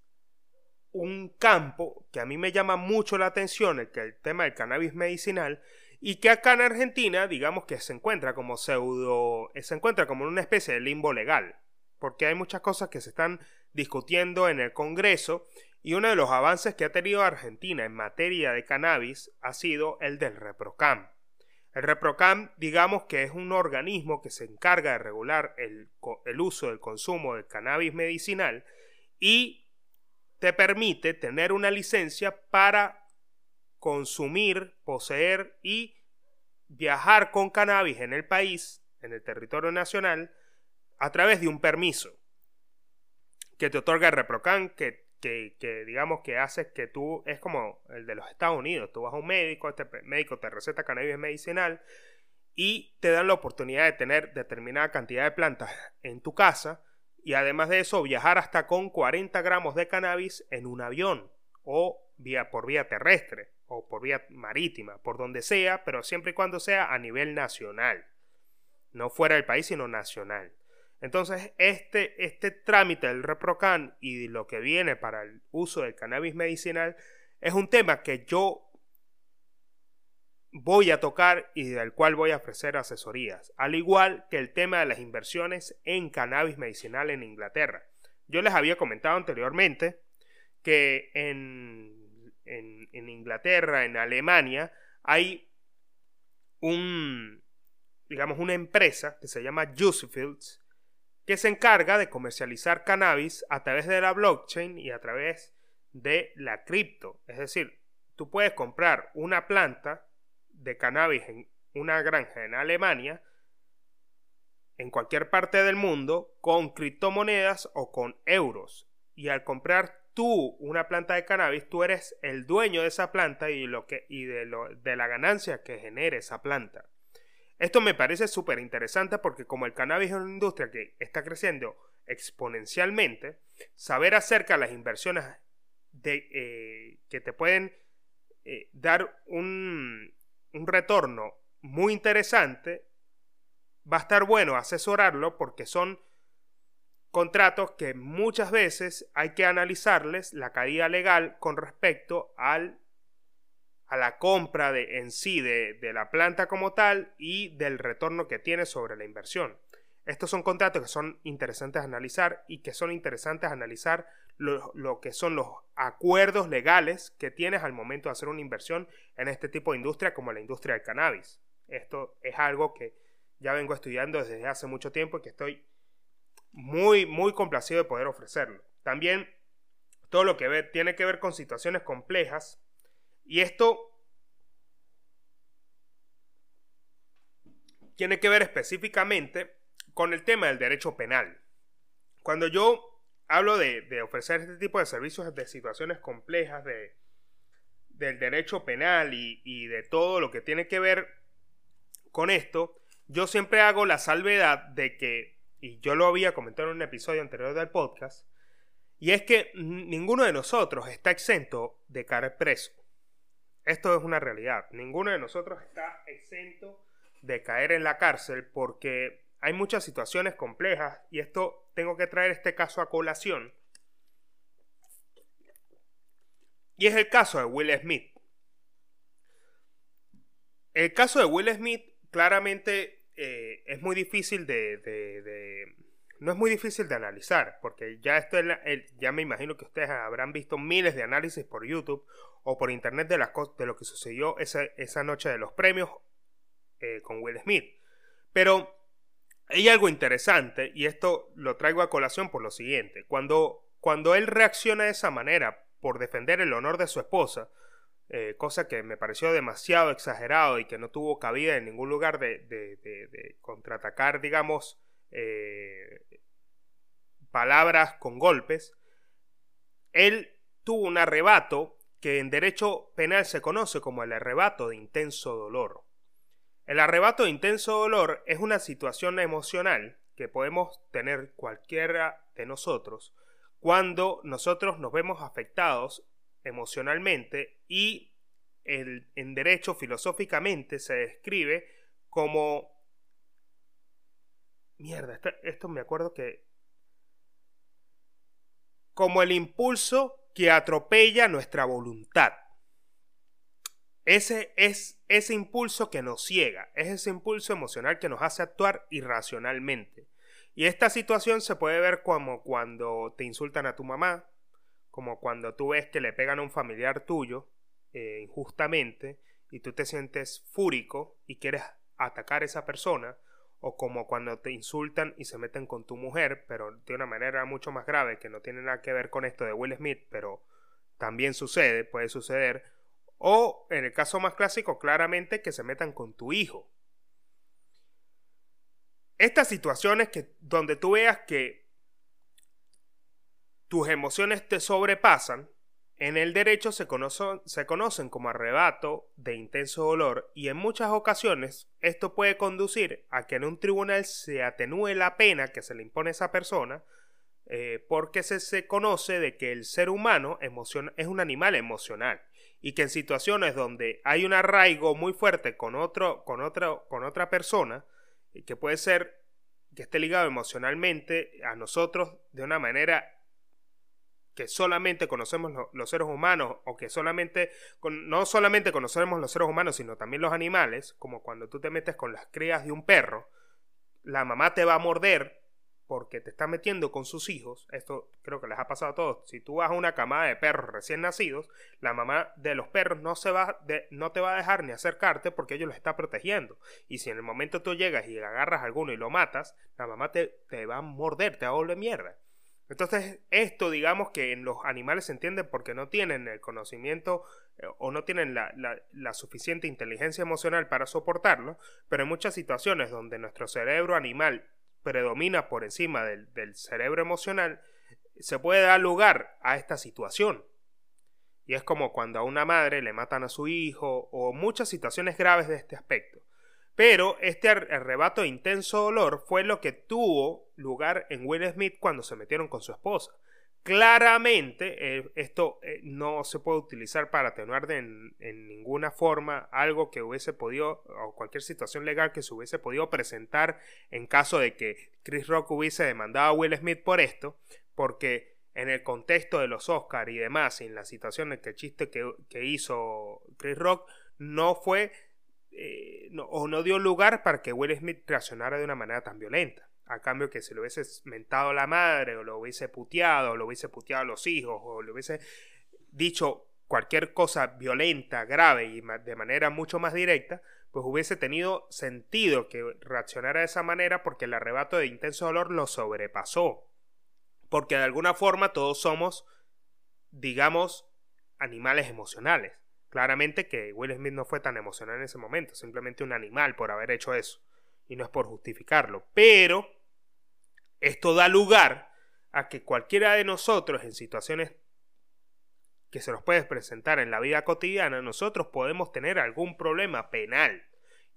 un campo que a mí me llama mucho la atención, el, el tema del cannabis medicinal, y que acá en Argentina, digamos que se encuentra como pseudo, se encuentra como una especie de limbo legal, porque hay muchas cosas que se están discutiendo en el Congreso, y uno de los avances que ha tenido Argentina en materia de cannabis ha sido el del ReproCam. El ReproCam, digamos que es un organismo que se encarga de regular el, uso del consumo del cannabis medicinal y te permite tener una licencia para consumir, poseer y viajar con cannabis en el país, en el territorio nacional, a través de un permiso que te otorga el ReproCan, que, que, digamos que hace que tú, es como el de los Estados Unidos, tú vas a un médico, este médico te receta cannabis medicinal y te dan la oportunidad de tener determinada cantidad de plantas en tu casa y además de eso viajar hasta con 40 gramos de cannabis en un avión o vía, por vía terrestre o por vía marítima, por donde sea, pero siempre y cuando sea a nivel nacional, no fuera del país, sino nacional. Entonces, este, este trámite del ReproCan y lo que viene para el uso del cannabis medicinal es un tema que yo voy a tocar y del cual voy a ofrecer asesorías, al igual que el tema de las inversiones en cannabis medicinal en Inglaterra. Yo les había comentado anteriormente que en, en, Inglaterra, en Alemania, hay un, digamos, una empresa que se llama Juicefields que se encarga de comercializar cannabis a través de la blockchain y a través de la cripto. Es decir, tú puedes comprar una planta de cannabis en una granja en Alemania, en cualquier parte del mundo, con criptomonedas o con euros. Y al comprar tú una planta de cannabis, tú eres el dueño de esa planta y, lo que, y de, de la ganancia que genere esa planta. Esto me parece súper interesante porque como el cannabis es una industria que está creciendo exponencialmente, saber acerca de las inversiones eh, que te pueden eh, dar un, un retorno muy interesante, va a estar bueno asesorarlo porque son contratos que muchas veces hay que analizarles la caída legal con respecto al, a la compra de, en sí de, de la planta como tal y del retorno que tiene sobre la inversión. Estos son contratos que son interesantes analizar y que son interesantes analizar lo, que son los acuerdos legales que tienes al momento de hacer una inversión en este tipo de industria como la industria del cannabis. Esto es algo que ya vengo estudiando desde hace mucho tiempo y que estoy muy, muy complacido de poder ofrecerlo. También todo lo que tiene que ver con situaciones complejas y esto tiene que ver específicamente con el tema del derecho penal. Cuando yo hablo de, ofrecer este tipo de servicios de situaciones complejas de, del derecho penal y, de todo lo que tiene que ver con esto, yo siempre hago la salvedad de que, y yo lo había comentado en un episodio anterior del podcast, y es que ninguno de nosotros está exento de caer preso. Esto es una realidad. Ninguno de nosotros está exento de caer en la cárcel porque hay muchas situaciones complejas y esto tengo que traer este caso a colación. Y es el caso de Will Smith. El caso de Will Smith claramente eh, es muy difícil de, No es muy difícil de analizar, porque ya, esto ya me imagino que ustedes habrán visto miles de análisis por YouTube o por internet de, de lo que sucedió esa, esa noche de los premios eh, con Will Smith. Pero hay algo interesante, y esto lo traigo a colación por lo siguiente. Cuando, cuando él reacciona de esa manera por defender el honor de su esposa, eh, cosa que me pareció demasiado exagerado y que no tuvo cabida en ningún lugar de, de, contraatacar, digamos, eh, palabras con golpes, él tuvo un arrebato que en derecho penal se conoce como el arrebato de intenso dolor. El arrebato de intenso dolor es una situación emocional que podemos tener cualquiera de nosotros cuando nosotros nos vemos afectados emocionalmente y el, en derecho filosóficamente se describe como... Mierda, esto, me acuerdo que... Como el impulso que atropella nuestra voluntad. Ese es ese impulso que nos ciega, es ese impulso emocional que nos hace actuar irracionalmente. Y esta situación se puede ver como cuando te insultan a tu mamá, como cuando tú ves que le pegan a un familiar tuyo eh, injustamente y tú te sientes fúrico y quieres atacar a esa persona, o como cuando te insultan y se meten con tu mujer, pero de una manera mucho más grave que no tiene nada que ver con esto de Will Smith, pero también sucede, puede suceder, o en el caso más clásico, claramente que se metan con tu hijo. Estas situaciones que, donde tú veas que tus emociones te sobrepasan, en el derecho se, conocen como arrebato de intenso dolor y en muchas ocasiones esto puede conducir a que en un tribunal se atenúe la pena que se le impone a esa persona eh, porque se, se, conoce de que el ser humano es un animal emocional y que en situaciones donde hay un arraigo muy fuerte con, otro, con, con otra persona, y que puede ser que esté ligado emocionalmente a nosotros de una manera que solamente conocemos los seres humanos o que solamente no solamente conocemos los seres humanos sino también los animales como cuando tú te metes con las crías de un perro la mamá te va a morder porque te está metiendo con sus hijos, esto creo que les ha pasado a todos, si tú vas a una camada de perros recién nacidos, la mamá de los perros no, se va de, no te va a dejar ni acercarte porque ellos los está protegiendo. Y si en el momento tú llegas y agarras a alguno y lo matas, la mamá te, te va a morder, te va a volver mierda. Entonces, esto digamos que en los animales se entiende porque no tienen el conocimiento eh, o no tienen la, suficiente inteligencia emocional para soportarlo, pero en muchas situaciones donde nuestro cerebro animal predomina por encima del, cerebro emocional, se puede dar lugar a esta situación. Y es como cuando a una madre le matan a su hijo o muchas situaciones graves de este aspecto. Pero este arrebato de intenso dolor fue lo que tuvo lugar en Will Smith cuando se metieron con su esposa. Claramente, eh, esto eh, no se puede utilizar para atenuar en, ninguna forma algo que hubiese podido, o cualquier situación legal que se hubiese podido presentar en caso de que Chris Rock hubiese demandado a Will Smith por esto, porque en el contexto de los Oscars y demás, en la situación en que el chiste que, hizo Chris Rock no fue eh, o no dio lugar para que Will Smith reaccionara de una manera tan violenta a cambio que se lo hubiese mentado la madre, o lo hubiese puteado, o lo hubiese puteado a los hijos, o le hubiese dicho cualquier cosa violenta, grave y de manera mucho más directa, pues hubiese tenido sentido que reaccionara de esa manera porque el arrebato de intenso dolor lo sobrepasó. Porque de alguna forma todos somos, digamos, animales emocionales. Claramente que Will Smith no fue tan emocional en ese momento, simplemente un animal por haber hecho eso. Y no es por justificarlo. Pero esto da lugar a que cualquiera de nosotros en situaciones que se nos puede presentar en la vida cotidiana, nosotros podemos tener algún problema penal.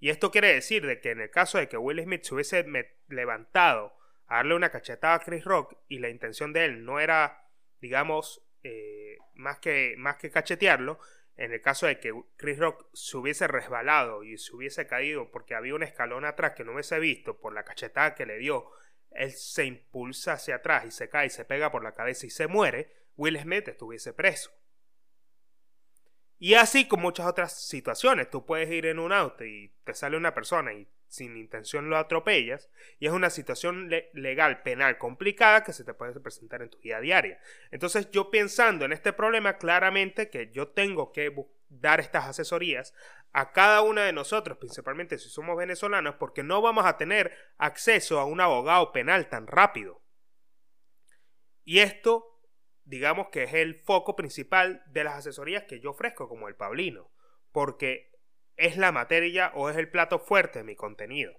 Y esto quiere decir de que en el caso de que Will Smith se hubiese levantado a darle una cachetada a Chris Rock y la intención de él no era, digamos, eh, más, que, más que cachetearlo, en el caso de que Chris Rock se hubiese resbalado y se hubiese caído porque había un escalón atrás que no hubiese visto por la cachetada que le dio, él se impulsa hacia atrás y se cae y se pega por la cabeza y se muere, Will Smith estuviese preso. Y así con muchas otras situaciones, tú puedes ir en un auto y te sale una persona y sin intención lo atropellas, y es una situación legal, penal, complicada que se te puede presentar en tu vida diaria. Entonces yo pensando en este problema, claramente que yo tengo que dar estas asesorías a cada uno de nosotros, principalmente si somos venezolanos, porque no vamos a tener acceso a un abogado penal tan rápido. Y esto, digamos que es el foco principal de las asesorías que yo ofrezco como el Pablino, porque es la materia o es el plato fuerte de mi contenido.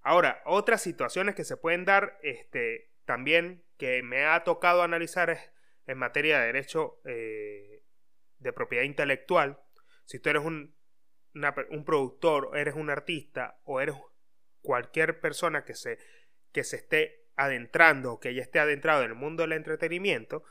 Ahora, otras situaciones que se pueden dar este, también que me ha tocado analizar es en materia de derecho eh, de propiedad intelectual. Si tú eres un, un productor, eres un artista o eres cualquier persona que se, que se esté adentrando o que ya esté adentrado en el mundo del entretenimiento,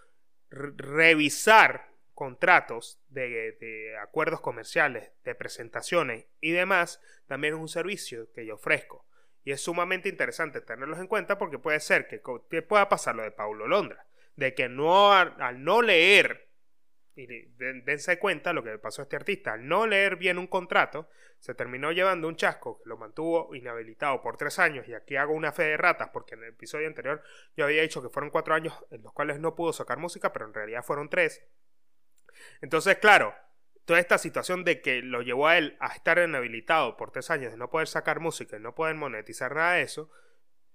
revisar contratos de, acuerdos comerciales, de presentaciones y demás, también es un servicio que yo ofrezco. Y es sumamente interesante tenerlos en cuenta porque puede ser que, pueda pasar lo de Paulo Londra, de que no al no leer, y dense cuenta lo que le pasó a este artista, al no leer bien un contrato, se terminó llevando un chasco que lo mantuvo inhabilitado por tres años, y aquí hago una fe de ratas porque en el episodio anterior yo había dicho que fueron cuatro años en los cuales no pudo sacar música, pero en realidad fueron tres entonces, claro, toda esta situación de que lo llevó a él a estar inhabilitado por tres años de no poder sacar música y no poder monetizar nada de eso,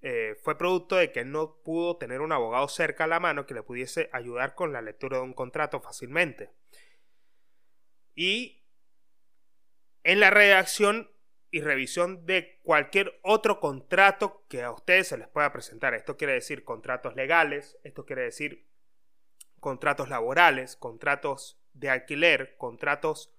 eh, fue producto de que no pudo tener un abogado cerca a la mano que le pudiese ayudar con la lectura de un contrato fácilmente. Y en la redacción y revisión de cualquier otro contrato que a ustedes se les pueda presentar. Esto quiere decir contratos legales, esto quiere decir contratos laborales, contratos de alquiler, contratos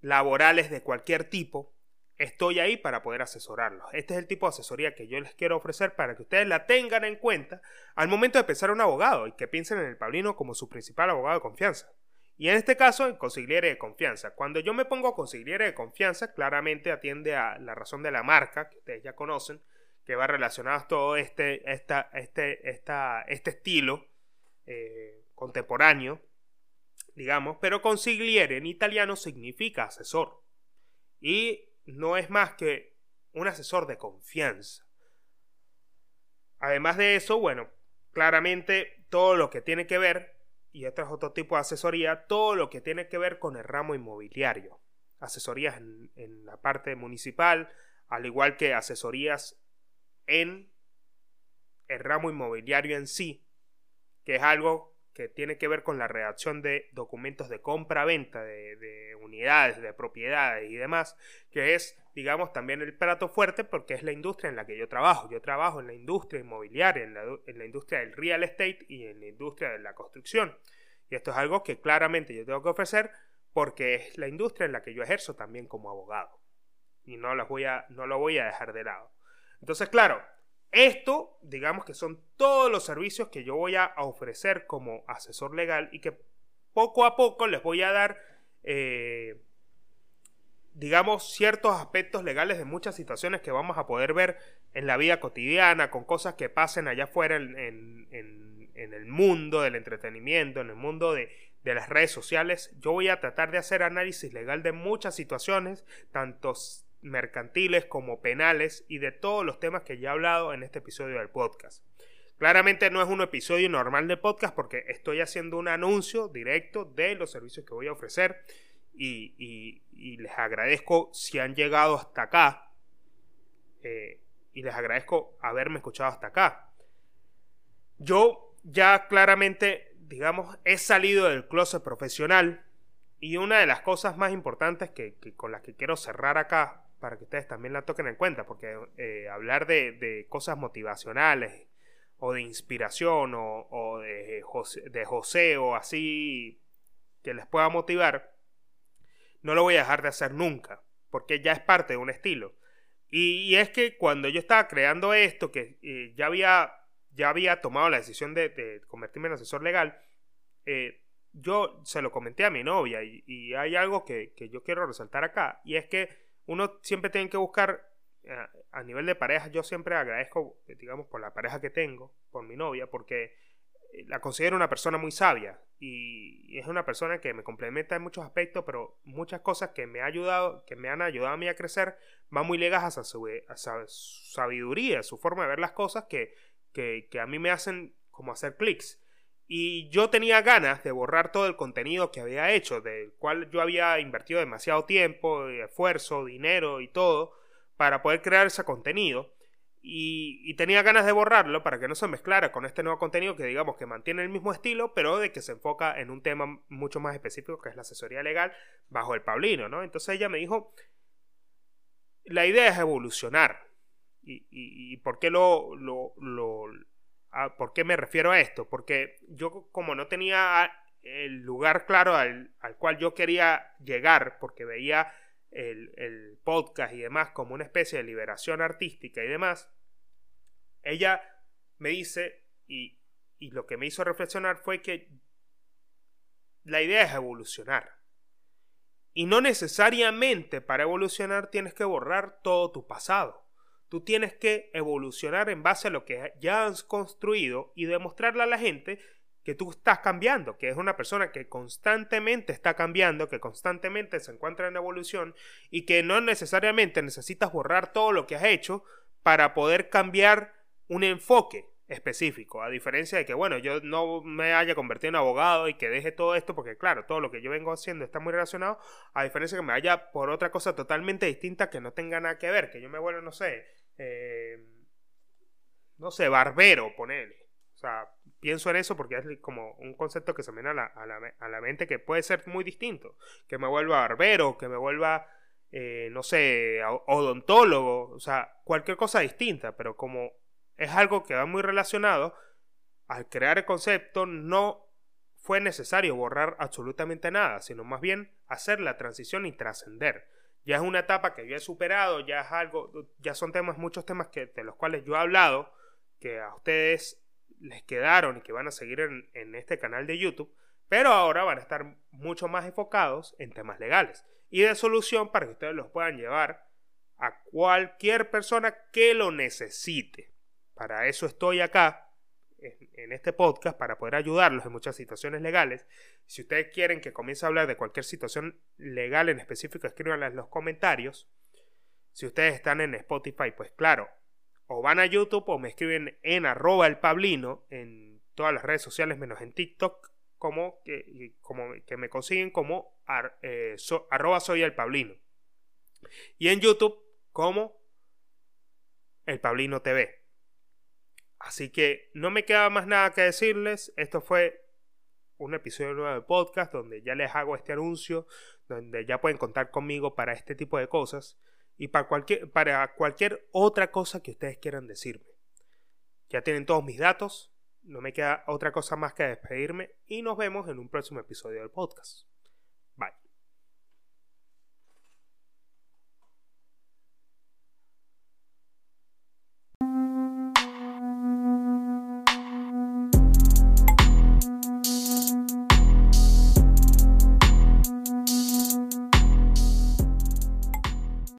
laborales de cualquier tipo, estoy ahí para poder asesorarlos. Este es el tipo de asesoría que yo les quiero ofrecer para que ustedes la tengan en cuenta al momento de pensar un abogado y que piensen en el Pablino como su principal abogado de confianza. Y en este caso, en consigliere de confianza. Cuando yo me pongo consigliere de confianza, claramente atiende a la razón de la marca, que ustedes ya conocen, que va relacionado a todo este, esta, este, esta, este estilo eh, contemporáneo, digamos, pero consigliere en italiano significa asesor. Y no es más que un asesor de confianza. Además de eso, bueno, claramente todo lo que tiene que ver, y este es otro tipo de asesoría, todo lo que tiene que ver con el ramo inmobiliario. Asesorías en, en la parte municipal, al igual que asesorías en el ramo inmobiliario en sí, que es algo que tiene que ver con la redacción de documentos de compra-venta de, unidades, de propiedades y demás, que es, digamos, también el plato fuerte porque es la industria en la que yo trabajo. Yo trabajo en la industria inmobiliaria, en la, en la industria del real estate y en la industria de la construcción. Y esto es algo que claramente yo tengo que ofrecer porque es la industria en la que yo ejerzo también como abogado. Y no, las voy a, no lo voy a dejar de lado. Entonces, claro, esto, digamos que son todos los servicios que yo voy a ofrecer como asesor legal y que poco a poco les voy a dar, eh, digamos, ciertos aspectos legales de muchas situaciones que vamos a poder ver en la vida cotidiana, con cosas que pasen allá afuera en, el mundo del entretenimiento, en el mundo de, de las redes sociales. Yo voy a tratar de hacer análisis legal de muchas situaciones, tanto mercantiles como penales y de todos los temas que ya he hablado en este episodio del podcast. Claramente no es un episodio normal de podcast porque estoy haciendo un anuncio directo de los servicios que voy a ofrecer y, les agradezco si han llegado hasta acá eh, y les agradezco haberme escuchado hasta acá. Yo ya claramente, digamos, he salido del closet profesional y una de las cosas más importantes que con las que quiero cerrar acá para que ustedes también la toquen en cuenta, porque eh, hablar de, cosas motivacionales o de inspiración o, de, José, de José o así que les pueda motivar, no lo voy a dejar de hacer nunca, porque ya es parte de un estilo. Y, es que cuando yo estaba creando esto, que eh, ya, había, ya había tomado la decisión de, convertirme en asesor legal, eh, yo se lo comenté a mi novia y, hay algo que, yo quiero resaltar acá y es que uno siempre tiene que buscar eh, a nivel de pareja, yo siempre agradezco, digamos, por la pareja que tengo, por mi novia, porque eh, la considero una persona muy sabia y es una persona que me complementa en muchos aspectos, pero muchas cosas que me ha ayudado, que me han ayudado a mí a crecer, van muy ligadas a su, sabiduría, a su forma de ver las cosas que, que, que a mí me hacen como hacer clics. Y yo tenía ganas de borrar todo el contenido que había hecho, del cual yo había invertido demasiado tiempo, esfuerzo, dinero y todo, para poder crear ese contenido. Y, tenía ganas de borrarlo para que no se mezclara con este nuevo contenido que digamos que mantiene el mismo estilo, pero de que se enfoca en un tema mucho más específico que es la asesoría legal bajo el Paulino, ¿no? Entonces ella me dijo, la idea es evolucionar. ¿Y, por qué lo, lo, ¿Por qué me refiero a esto? Porque yo como no tenía el lugar claro al, cual yo quería llegar, porque veía el, podcast y demás como una especie de liberación artística y demás, ella me dice, y, y lo que me hizo reflexionar fue que la idea es evolucionar. Y no necesariamente para evolucionar tienes que borrar todo tu pasado. Tú tienes que evolucionar en base a lo que ya has construido y demostrarle a la gente que tú estás cambiando, que es una persona que constantemente está cambiando, que constantemente se encuentra en evolución y que no necesariamente necesitas borrar todo lo que has hecho para poder cambiar un enfoque específico, a diferencia de que, bueno, yo no me haya convertido en abogado y que deje todo esto, porque claro, todo lo que yo vengo haciendo está muy relacionado, a diferencia de que me vaya por otra cosa totalmente distinta que no tenga nada que ver, que yo me vuelva, no sé, eh, no sé, barbero, ponele. O sea, pienso en eso porque es como un concepto que se me viene a la, mente que puede ser muy distinto. Que me vuelva barbero, que me vuelva, eh, no sé, odontólogo, o sea, cualquier cosa distinta, pero como es algo que va muy relacionado, al crear el concepto no fue necesario borrar absolutamente nada, sino más bien hacer la transición y trascender ya es una etapa que yo he superado, ya es algo, ya son temas, muchos temas que, de los cuales yo he hablado, que a ustedes les quedaron y que van a seguir en, en este canal de YouTube, pero ahora van a estar mucho más enfocados en temas legales y de solución para que ustedes los puedan llevar a cualquier persona que lo necesite. Para eso estoy acá en, este podcast para poder ayudarlos en muchas situaciones legales. Si ustedes quieren que comience a hablar de cualquier situación legal en específico, escríbanla en los comentarios. Si ustedes están en Spotify, pues claro, o van a YouTube o me escriben en arroba el Pablino en todas las redes sociales menos en TikTok, como que, como que me consiguen como eh, arroba soy el Pablino. Y en YouTube como el Pablino TV. Así que no me queda más nada que decirles. Esto fue un episodio nuevo de podcast donde ya les hago este anuncio, donde ya pueden contar conmigo para este tipo de cosas y para cualquier, para cualquier otra cosa que ustedes quieran decirme. Ya tienen todos mis datos, no me queda otra cosa más que despedirme y nos vemos en un próximo episodio del podcast.